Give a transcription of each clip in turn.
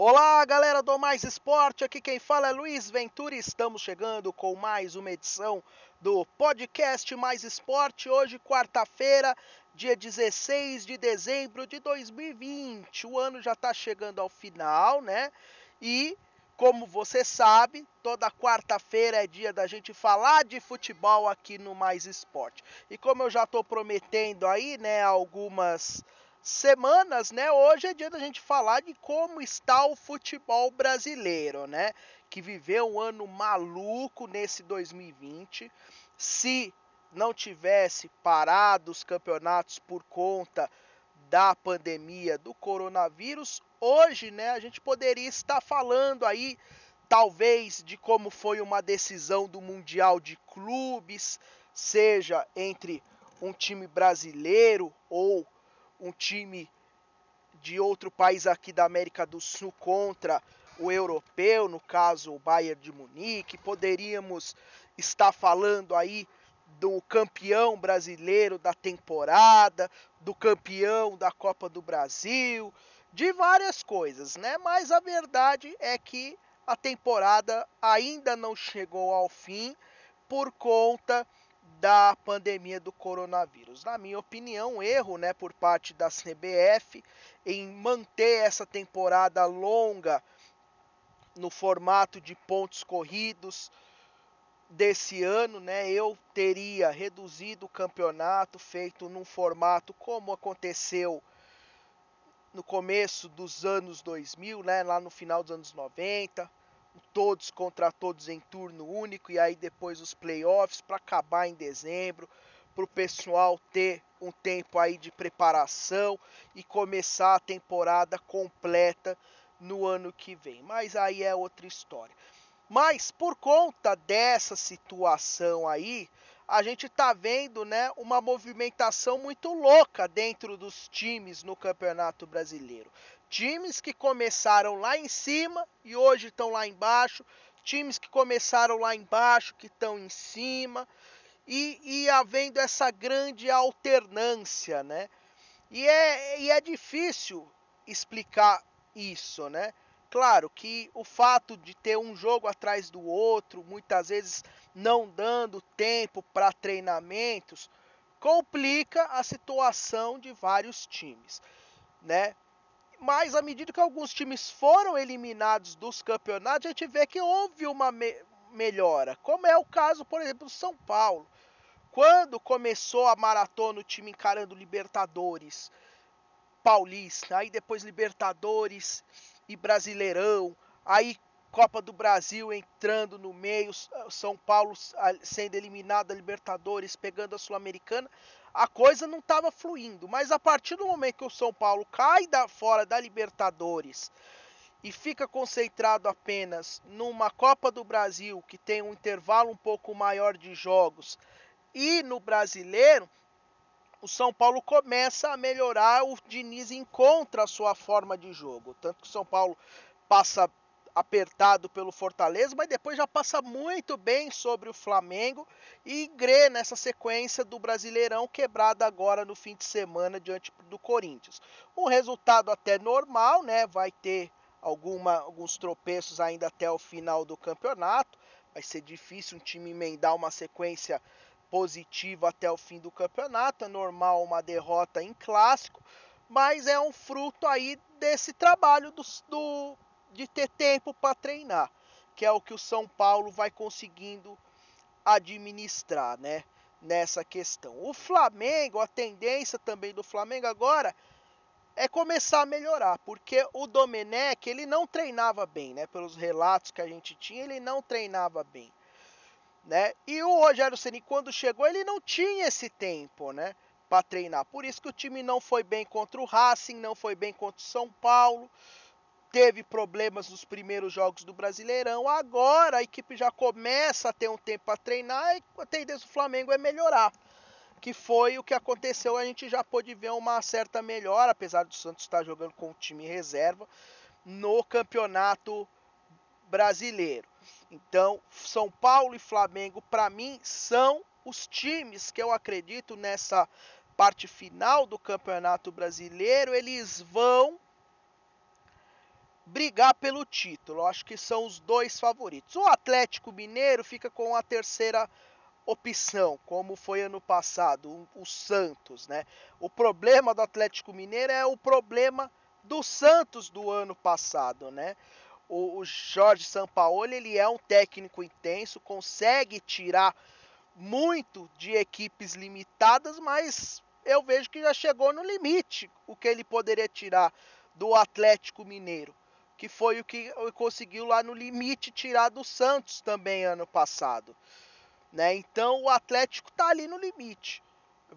Olá, galera do Mais Esporte, aqui quem fala é Luiz Ventura e estamos chegando com mais uma edição do podcast Mais Esporte. Hoje, quarta-feira, dia 16 de dezembro de 2020. O ano já está chegando ao final, né? E como você sabe, toda quarta-feira é dia da gente falar de futebol aqui no Mais Esporte. E como eu já estou prometendo aí, né, algumas semanas, né? Hoje é dia da gente falar de como está o futebol brasileiro, né? Que viveu um ano maluco nesse 2020. Se não tivesse parado os campeonatos por conta da pandemia do coronavírus, hoje, né, a gente poderia estar falando aí talvez de como foi uma decisão do Mundial de Clubes, seja entre um time brasileiro ou um time de outro país aqui da América do Sul contra o europeu, no caso o Bayern de Munique. Poderíamos estar falando aí do campeão brasileiro da temporada, do campeão da Copa do Brasil, de várias coisas, né? Mas a verdade é que a temporada ainda não chegou ao fim por conta da pandemia do coronavírus. Na minha opinião, erro, né, por parte da CBF em manter essa temporada longa no formato de pontos corridos desse ano, né? Eu teria reduzido o campeonato, feito num formato como aconteceu no começo dos anos 2000, né, lá no final dos anos 90, todos contra todos em turno único e aí depois os playoffs para acabar em dezembro, para o pessoal ter um tempo aí de preparação e começar a temporada completa no ano que vem. Mas aí é outra história. Mas por conta dessa situação aí, a gente está vendo né, uma movimentação muito louca dentro dos times no Campeonato Brasileiro. Times que começaram lá em cima e hoje estão lá embaixo. Times que começaram lá embaixo que estão em cima. E, e havendo essa grande alternância, né? E é, e é difícil explicar isso, né? Claro que o fato de ter um jogo atrás do outro, muitas vezes não dando tempo para treinamentos, complica a situação de vários times, né? Mas à medida que alguns times foram eliminados dos campeonatos, a gente vê que houve uma me melhora. Como é o caso, por exemplo, do São Paulo. Quando começou a maratona, o time encarando Libertadores, Paulista, aí depois Libertadores e Brasileirão, aí Copa do Brasil entrando no meio, São Paulo sendo eliminado da Libertadores, pegando a Sul-Americana a coisa não estava fluindo. Mas a partir do momento que o São Paulo cai da, fora da Libertadores e fica concentrado apenas numa Copa do Brasil, que tem um intervalo um pouco maior de jogos, e no brasileiro, o São Paulo começa a melhorar, o Diniz encontra a sua forma de jogo. Tanto que o São Paulo passa apertado pelo Fortaleza, mas depois já passa muito bem sobre o Flamengo e engrena nessa sequência do Brasileirão quebrada agora no fim de semana diante do Corinthians. Um resultado até normal, né? Vai ter alguma, alguns tropeços ainda até o final do campeonato. Vai ser difícil um time emendar uma sequência positiva até o fim do campeonato. É normal uma derrota em clássico, mas é um fruto aí desse trabalho do, do de ter tempo para treinar, que é o que o São Paulo vai conseguindo administrar, né? Nessa questão. O Flamengo, a tendência também do Flamengo agora é começar a melhorar, porque o Domenech, ele não treinava bem, né? Pelos relatos que a gente tinha, ele não treinava bem, né? E o Rogério Ceni quando chegou, ele não tinha esse tempo, né, para treinar. Por isso que o time não foi bem contra o Racing, não foi bem contra o São Paulo teve problemas nos primeiros jogos do Brasileirão. Agora a equipe já começa a ter um tempo para treinar e a tendência do Flamengo é melhorar. Que foi o que aconteceu, a gente já pôde ver uma certa melhora, apesar do Santos estar jogando com o time reserva no campeonato brasileiro. Então, São Paulo e Flamengo, para mim, são os times que eu acredito nessa parte final do campeonato brasileiro. Eles vão brigar pelo título. Acho que são os dois favoritos. O Atlético Mineiro fica com a terceira opção, como foi ano passado, o Santos, né? O problema do Atlético Mineiro é o problema do Santos do ano passado, né? O, o Jorge Sampaoli, ele é um técnico intenso, consegue tirar muito de equipes limitadas, mas eu vejo que já chegou no limite o que ele poderia tirar do Atlético Mineiro, que foi o que conseguiu lá no limite tirar do Santos também ano passado. Né? Então o Atlético está ali no limite.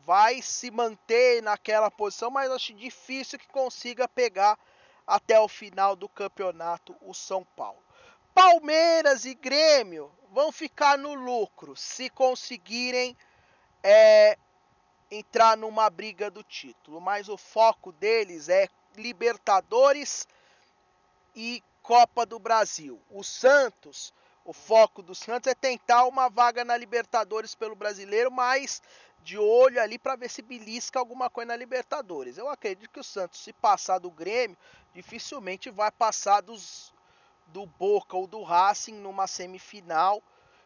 Vai se manter naquela posição, mas acho difícil que consiga pegar até o final do campeonato o São Paulo. Palmeiras e Grêmio vão ficar no lucro se conseguirem é, entrar numa briga do título, mas o foco deles é Libertadores e Copa do Brasil. O Santos, o foco do Santos é tentar uma vaga na Libertadores pelo Brasileiro, mas de olho ali para ver se belisca alguma coisa na Libertadores. Eu acredito que o Santos, se passar do Grêmio, dificilmente vai passar dos do Boca ou do Racing numa semifinal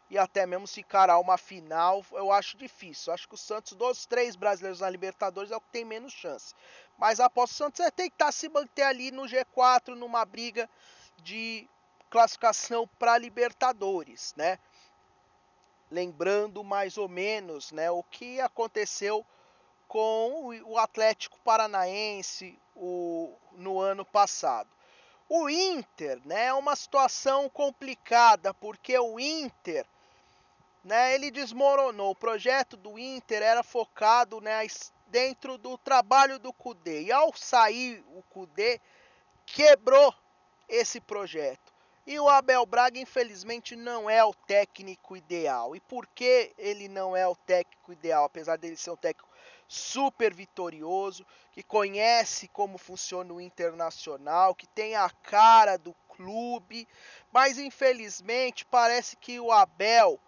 e até mesmo se encarar uma final, eu acho difícil. Acho que o Santos, dos três brasileiros na Libertadores, é o que tem menos chance. Mas após o Santos é tentar se manter ali no G4, numa briga de classificação para Libertadores, né? Lembrando mais ou menos, né, o que aconteceu com o Atlético Paranaense o, no ano passado. O Inter, né, é uma situação complicada, porque o Inter né, ele desmoronou. O projeto do Inter era focado né, dentro do trabalho do Cudê. E ao sair o Cudê, quebrou esse projeto. E o Abel Braga, infelizmente, não é o técnico ideal. E por que ele não é o técnico ideal? Apesar dele ser um técnico super vitorioso, que conhece como funciona o internacional, que tem a cara do clube, mas infelizmente parece que o Abel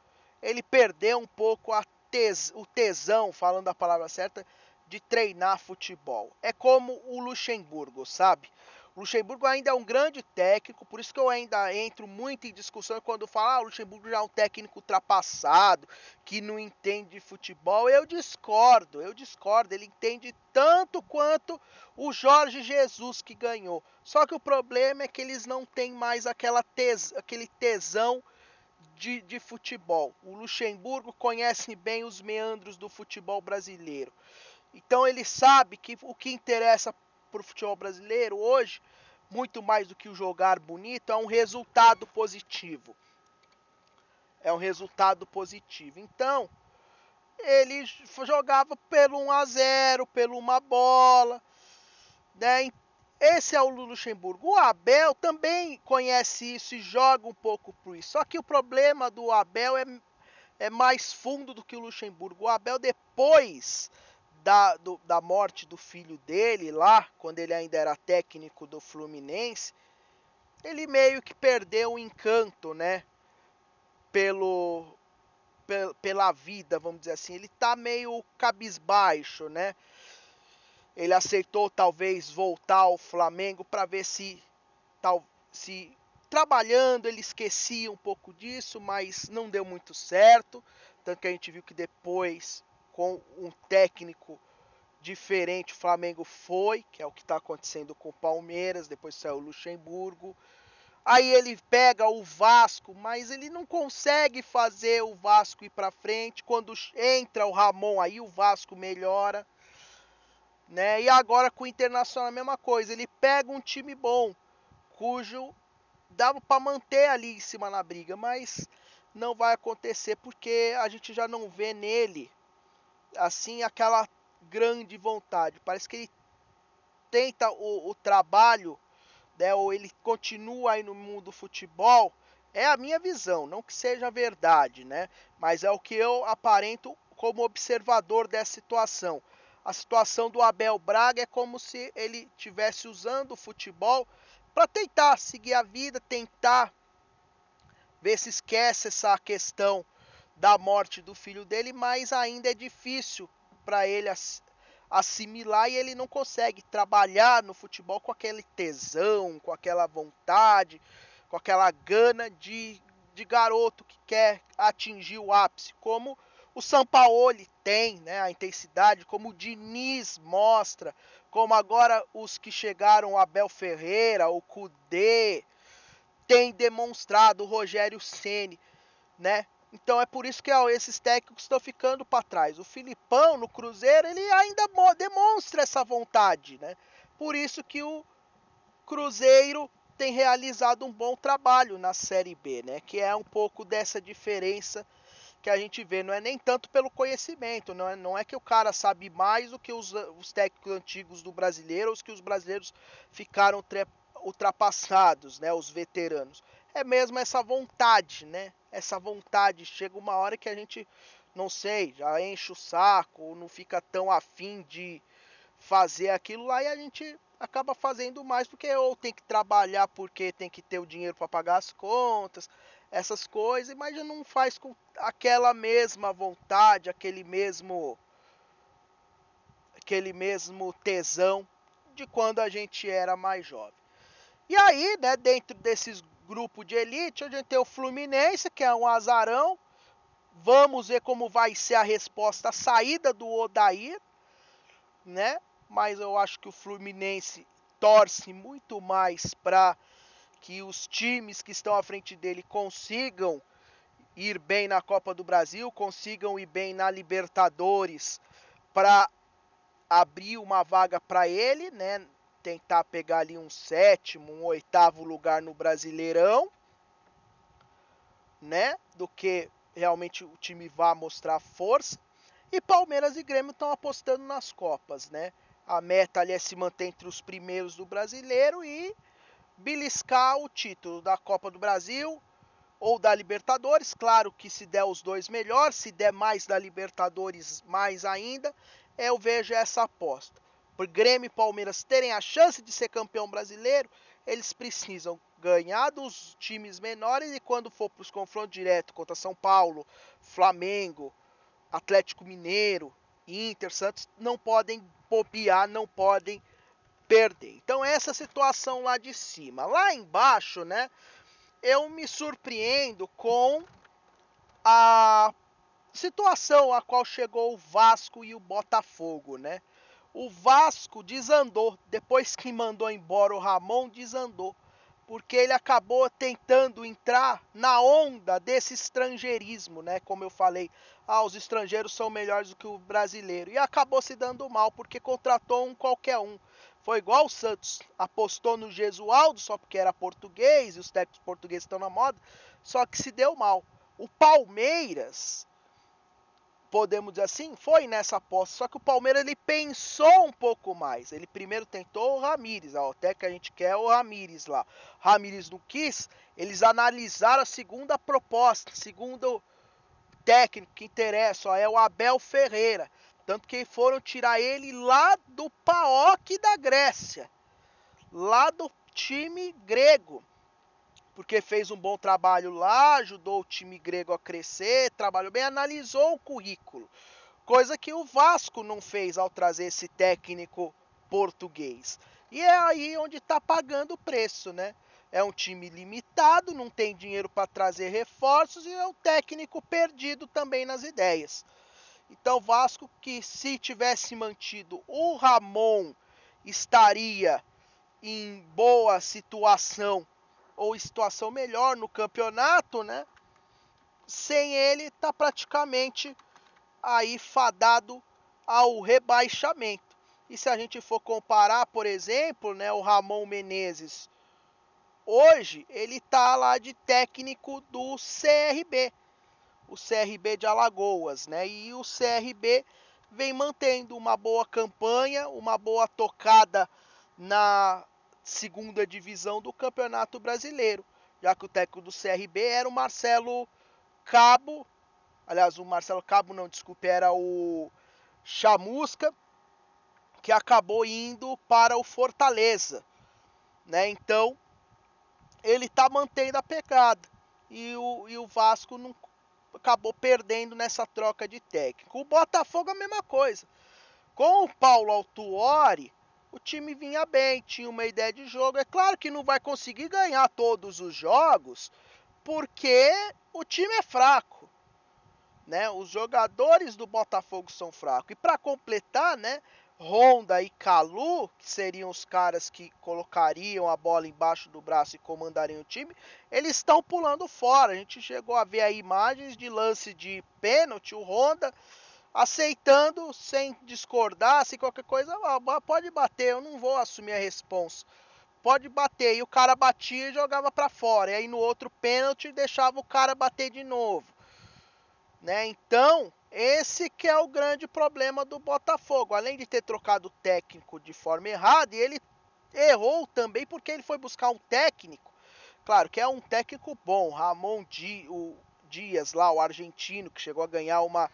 ele perdeu um pouco tes, o tesão, falando a palavra certa, de treinar futebol. É como o Luxemburgo, sabe? O Luxemburgo ainda é um grande técnico, por isso que eu ainda entro muito em discussão quando falo, ah, o Luxemburgo já é um técnico ultrapassado, que não entende de futebol. Eu discordo, eu discordo. Ele entende tanto quanto o Jorge Jesus que ganhou. Só que o problema é que eles não têm mais aquela tes, aquele tesão de, de futebol. O Luxemburgo conhece bem os meandros do futebol brasileiro. Então ele sabe que o que interessa para o futebol brasileiro hoje, muito mais do que o jogar bonito, é um resultado positivo. É um resultado positivo. Então, ele jogava pelo 1 a 0, pelo uma bola, né? Esse é o Luxemburgo. O Abel também conhece isso e joga um pouco por isso. Só que o problema do Abel é, é mais fundo do que o Luxemburgo. O Abel, depois da, do, da morte do filho dele, lá, quando ele ainda era técnico do Fluminense, ele meio que perdeu o encanto, né? Pelo, pela vida, vamos dizer assim. Ele tá meio cabisbaixo, né? Ele aceitou talvez voltar ao Flamengo para ver se tal se trabalhando ele esquecia um pouco disso, mas não deu muito certo. Tanto que a gente viu que depois, com um técnico diferente, o Flamengo foi, que é o que está acontecendo com o Palmeiras, depois saiu o Luxemburgo. Aí ele pega o Vasco, mas ele não consegue fazer o Vasco ir para frente. Quando entra o Ramon, aí o Vasco melhora né? E agora com o Internacional a mesma coisa. Ele pega um time bom, cujo dava para manter ali em cima na briga, mas não vai acontecer porque a gente já não vê nele assim aquela grande vontade. Parece que ele tenta o, o trabalho, né, ou ele continua aí no mundo do futebol. É a minha visão, não que seja verdade, né? Mas é o que eu aparento como observador dessa situação a situação do Abel Braga é como se ele tivesse usando o futebol para tentar seguir a vida, tentar ver se esquece essa questão da morte do filho dele, mas ainda é difícil para ele assimilar e ele não consegue trabalhar no futebol com aquele tesão, com aquela vontade, com aquela gana de, de garoto que quer atingir o ápice, como o Sampaoli tem, né, a intensidade, como o Diniz mostra, como agora os que chegaram, o Abel Ferreira, o Cudê, tem demonstrado, o Rogério Ceni, né? Então é por isso que ó, esses técnicos estão ficando para trás. O Filipão no Cruzeiro ele ainda demonstra essa vontade, né? Por isso que o Cruzeiro tem realizado um bom trabalho na Série B, né? Que é um pouco dessa diferença que a gente vê. Não é nem tanto pelo conhecimento, não é, não é que o cara sabe mais do que os, os técnicos antigos do brasileiro, os que os brasileiros ficaram ultrapassados, né? Os veteranos. É mesmo essa vontade, né? essa vontade. Chega uma hora que a gente, não sei, já enche o saco, não fica tão afim de fazer aquilo lá e a gente acaba fazendo mais porque ou tem que trabalhar porque tem que ter o dinheiro para pagar as contas, essas coisas, mas já não faz com aquela mesma vontade, aquele mesmo aquele mesmo tesão de quando a gente era mais jovem. E aí, né, dentro desses grupo de elite, a gente tem o Fluminense, que é um azarão. Vamos ver como vai ser a resposta, a saída do Odair, né? Mas eu acho que o Fluminense torce muito mais para que os times que estão à frente dele consigam ir bem na Copa do Brasil, consigam ir bem na Libertadores para abrir uma vaga para ele, né? tentar pegar ali um sétimo, um oitavo lugar no Brasileirão, né? Do que realmente o time vá mostrar força. E Palmeiras e Grêmio estão apostando nas Copas, né? A meta ali é se manter entre os primeiros do Brasileiro e beliscar o título da Copa do Brasil ou da Libertadores. Claro que se der os dois melhor, se der mais da Libertadores, mais ainda, eu vejo essa aposta por Grêmio e Palmeiras terem a chance de ser campeão brasileiro, eles precisam ganhar dos times menores e quando for para os confrontos diretos contra São Paulo, Flamengo, Atlético Mineiro, Inter, Santos, não podem bobear, não podem perder. Então essa situação lá de cima. Lá embaixo, né, eu me surpreendo com a situação a qual chegou o Vasco e o Botafogo, né? O Vasco desandou. Depois que mandou embora o Ramon, desandou. Porque ele acabou tentando entrar na onda desse estrangeirismo, né? Como eu falei, ah, os estrangeiros são melhores do que o brasileiro. E acabou se dando mal, porque contratou um qualquer um. Foi igual o Santos, apostou no Gesualdo só porque era português e os técnicos portugueses estão na moda, só que se deu mal. O Palmeiras podemos dizer assim, foi nessa aposta. Só que o Palmeiras ele pensou um pouco mais. Ele primeiro tentou o Ramires, até que a gente quer o Ramires lá. Ramires não quis, eles analisaram a segunda proposta, segundo técnico que interessa, ó, é o Abel Ferreira. Tanto que foram tirar ele lá do PAOK da Grécia, lá do time grego porque fez um bom trabalho lá, ajudou o time grego a crescer, trabalhou bem, analisou o currículo. Coisa que o Vasco não fez ao trazer esse técnico português. E é aí onde está pagando o preço, né? É um time limitado, não tem dinheiro para trazer reforços e é um técnico perdido também nas ideias. Então, Vasco que se tivesse mantido o Ramon estaria em boa situação ou situação melhor no campeonato, né? Sem ele tá praticamente aí fadado ao rebaixamento. E se a gente for comparar, por exemplo, né, o Ramon Menezes, hoje ele tá lá de técnico do CRB, o CRB de Alagoas, né? E o CRB vem mantendo uma boa campanha, uma boa tocada na segunda divisão do Campeonato Brasileiro, já que o técnico do CRB era o Marcelo Cabo, aliás, o Marcelo Cabo não, desculpe, era o Chamusca, que acabou indo para o Fortaleza, né? Então, ele está mantendo a pegada e o, e o Vasco não acabou perdendo nessa troca de técnico. O Botafogo a mesma coisa. Com o Paulo Autuori, o time vinha bem, tinha uma ideia de jogo. É claro que não vai conseguir ganhar todos os jogos, porque o time é fraco. Né? Os jogadores do Botafogo são fracos. E para completar, né, Honda e Calu, que seriam os caras que colocariam a bola embaixo do braço e comandariam o time, eles estão pulando fora. A gente chegou a ver aí imagens de lance de pênalti, o Honda aceitando sem discordar, se qualquer coisa, pode bater, eu não vou assumir a responsa. Pode bater e o cara batia e jogava para fora. E aí no outro pênalti deixava o cara bater de novo. Né? Então, esse que é o grande problema do Botafogo. Além de ter trocado o técnico de forma errada, e ele errou também porque ele foi buscar um técnico. Claro que é um técnico bom, Ramon Dias lá, o argentino que chegou a ganhar uma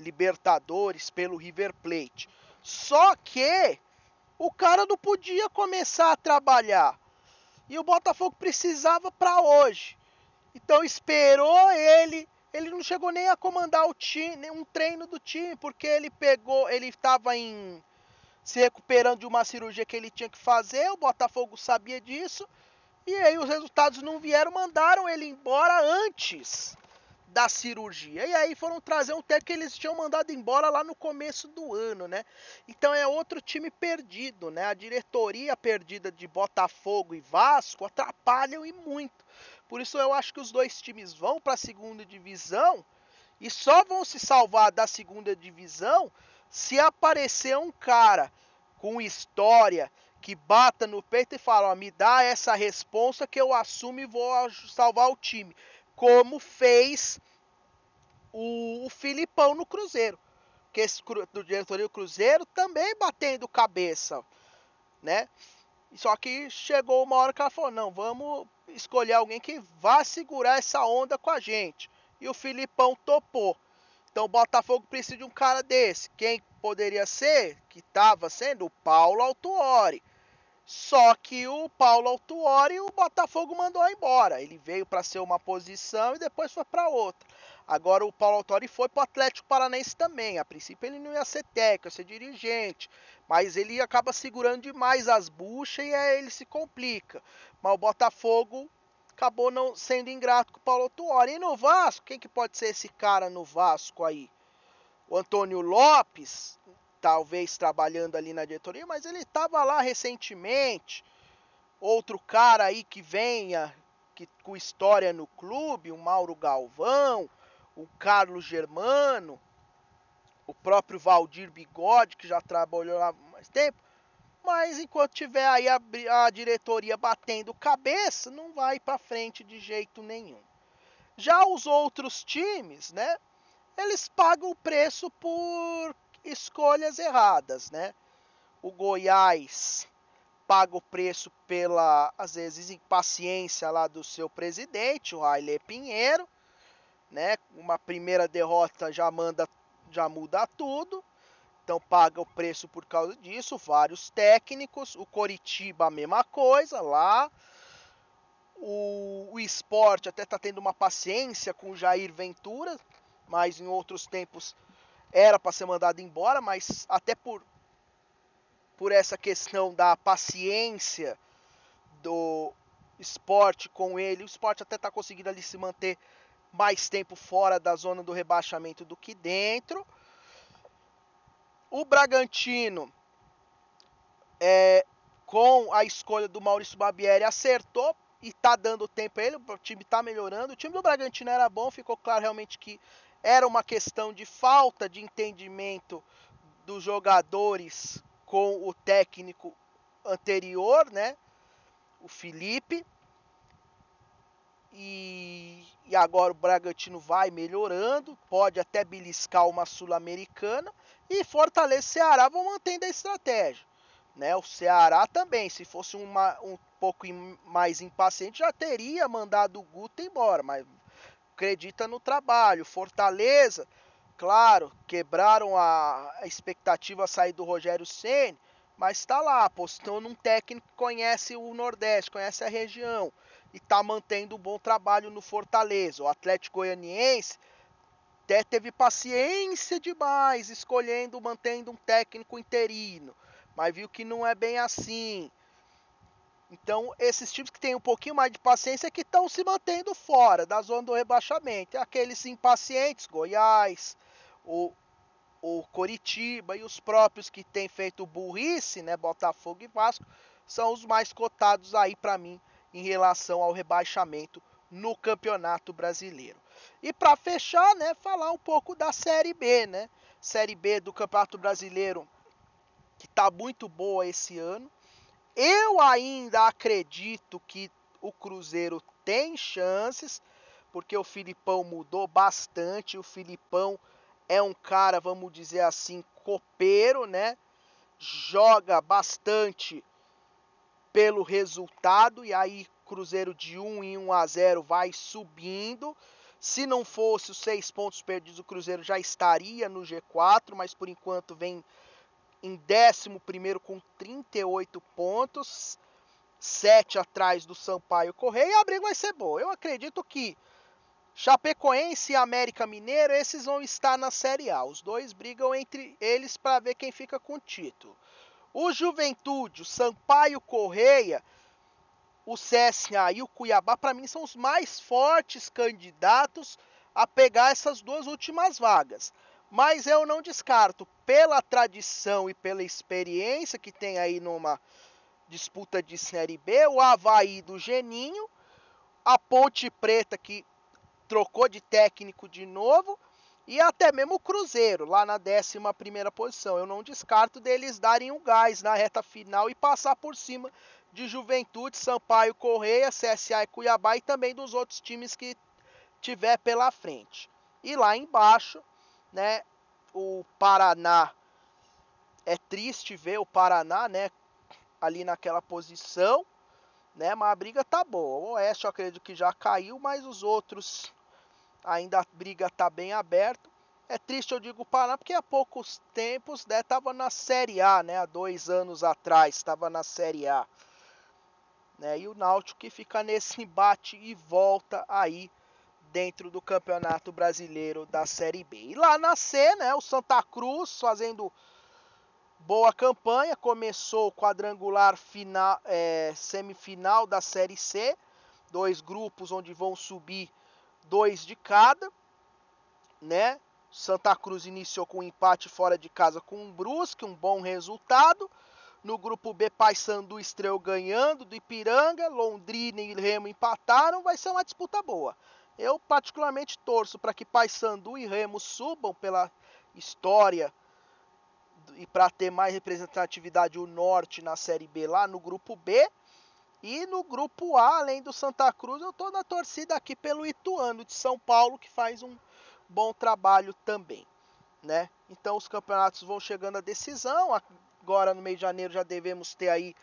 Libertadores pelo River Plate. Só que o cara não podia começar a trabalhar. E o Botafogo precisava para hoje. Então esperou ele ele não chegou nem a comandar o time, um treino do time, porque ele pegou, ele estava em se recuperando de uma cirurgia que ele tinha que fazer, o Botafogo sabia disso, e aí os resultados não vieram, mandaram ele embora antes da cirurgia. E aí foram trazer um técnico que eles tinham mandado embora lá no começo do ano, né? Então é outro time perdido, né? A diretoria perdida de Botafogo e Vasco atrapalham e muito. Por isso eu acho que os dois times vão para a segunda divisão e só vão se salvar da segunda divisão se aparecer um cara com história que bata no peito e fala, ó, me dá essa responsa que eu assumo e vou salvar o time, como fez o, o Filipão no Cruzeiro, que esse do diretoria do Cruzeiro também batendo cabeça, né? Só que chegou uma hora que ela falou: não, vamos escolher alguém que vá segurar essa onda com a gente. E o Filipão topou. Então o Botafogo precisa de um cara desse. Quem poderia ser? Que estava sendo o Paulo Autuori. Só que o Paulo Autuori o Botafogo mandou embora. Ele veio para ser uma posição e depois foi para outra. Agora o Paulo Autori foi para o Atlético Paranaense também. A princípio ele não ia ser técnico, ia ser dirigente. Mas ele acaba segurando demais as buchas e aí ele se complica. Mas o Botafogo acabou não sendo ingrato com o Paulo Autori. E no Vasco, quem que pode ser esse cara no Vasco aí? O Antônio Lopes, talvez trabalhando ali na diretoria, mas ele estava lá recentemente. Outro cara aí que venha, que, com história no clube, o Mauro Galvão, o Carlos Germano, o próprio Valdir Bigode, que já trabalhou lá há mais tempo. Mas enquanto tiver aí a, a diretoria batendo cabeça, não vai para frente de jeito nenhum. Já os outros times, né? Eles pagam o preço por escolhas erradas, né? O Goiás paga o preço pela, às vezes, impaciência lá do seu presidente, o Raile Pinheiro, né? Uma primeira derrota já manda, já muda tudo. Então paga o preço por causa disso. Vários técnicos, o Coritiba a mesma coisa lá. O, o esporte até está tendo uma paciência com o Jair Ventura, mas em outros tempos era para ser mandado embora, mas até por por essa questão da paciência do esporte com ele, o esporte até está conseguindo ali se manter mais tempo fora da zona do rebaixamento do que dentro. O Bragantino, é, com a escolha do Maurício Barbieri, acertou e está dando tempo a ele. O time está melhorando. O time do Bragantino era bom, ficou claro realmente que era uma questão de falta de entendimento dos jogadores com o técnico anterior, né? O Felipe. E, e agora o Bragantino vai melhorando, pode até beliscar uma Sul-Americana e Fortaleza e Ceará vão mantendo a estratégia. Né? O Ceará também, se fosse uma, um pouco mais impaciente, já teria mandado o Guto embora, mas acredita no trabalho. Fortaleza, claro, quebraram a, expectativa a sair do Rogério Ceni, mas está lá, apostou num técnico que conhece o Nordeste, conhece a região e está mantendo um bom trabalho no Fortaleza. O Atlético Goianiense até teve paciência demais escolhendo, mantendo um técnico interino, mas viu que não é bem assim. Então, esses times que têm um pouquinho mais de paciência é que estão se mantendo fora da zona do rebaixamento. Aqueles impacientes, Goiás, o, o Coritiba e os próprios que têm feito burrice, né, Botafogo e Vasco, são os mais cotados aí para mim em relação ao rebaixamento no Campeonato Brasileiro. E para fechar, né, falar um pouco da Série B, né? Série B do Campeonato Brasileiro que está muito boa esse ano. Eu ainda acredito que o Cruzeiro tem chances, porque o Filipão mudou bastante. O Filipão é um cara, vamos dizer assim, copeiro, né? Joga bastante pelo resultado e aí Cruzeiro de 1 em 1 a 0 vai subindo. Se não fosse os seis pontos perdidos, o Cruzeiro já estaria no G4, mas por enquanto vem em 11 com 38 pontos, 7 atrás do Sampaio Correia. E a briga vai ser boa. Eu acredito que Chapecoense e América Mineiro, esses vão estar na Série A. Os dois brigam entre eles para ver quem fica com o título. O Juventude, o Sampaio Correia, o CSA e o Cuiabá, para mim, são os mais fortes candidatos a pegar essas duas últimas vagas. Mas eu não descarto, pela tradição e pela experiência que tem aí numa disputa de Série B, o Havaí do Geninho, a Ponte Preta que trocou de técnico de novo e até mesmo o Cruzeiro lá na 11 primeira posição. Eu não descarto deles darem um gás na reta final e passar por cima de Juventude, Sampaio, Correia, CSA e Cuiabá e também dos outros times que tiver pela frente. E lá embaixo, né? O Paraná é triste ver o Paraná, né? Ali naquela posição, né? Mas a briga tá boa. O Oeste eu acredito que já caiu, mas os outros ainda a briga tá bem aberta. É triste eu digo o Paraná porque há poucos tempos, né? Tava na Série A, né? Há dois anos atrás estava na Série A. Né? E o Náutico que fica nesse embate e volta aí dentro do Campeonato Brasileiro da Série B. E lá na C, né, o Santa Cruz fazendo boa campanha, começou o quadrangular final, é, semifinal da Série C, dois grupos onde vão subir dois de cada, né? Santa Cruz iniciou com um empate fora de casa com um Brusque, um bom resultado. No grupo B, Paysandu estreou ganhando do Ipiranga, Londrina e Remo empataram, vai ser uma disputa boa. Eu particularmente torço para que Paysandu e Remo subam pela história e para ter mais representatividade o Norte na Série B lá no grupo B. E no grupo A, além do Santa Cruz, eu estou na torcida aqui pelo Ituano de São Paulo, que faz um bom trabalho também. Né? Então os campeonatos vão chegando à decisão. Agora no mês de janeiro já devemos ter aí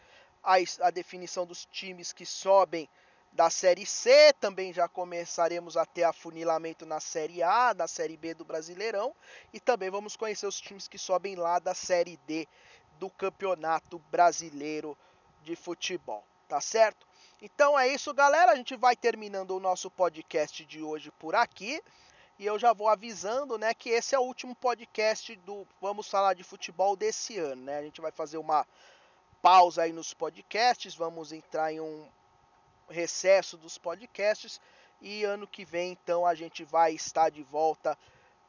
a, a definição dos times que sobem da Série C, também já começaremos a ter afunilamento na Série A, na Série B do Brasileirão e também vamos conhecer os times que sobem lá da Série D do Campeonato Brasileiro de Futebol, tá certo? Então é isso, galera. A gente vai terminando o nosso podcast de hoje por aqui. E eu já vou avisando, né, que esse é o último podcast do Vamos Falar de Futebol desse ano, né? A gente vai fazer uma pausa aí nos podcasts, vamos entrar em um recesso dos podcasts e ano que vem então a gente vai estar de volta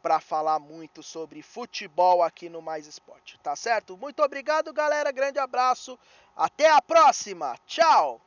para falar muito sobre futebol aqui no Mais Esporte, tá certo? Muito obrigado, galera. Grande abraço. Até a próxima. Tchau.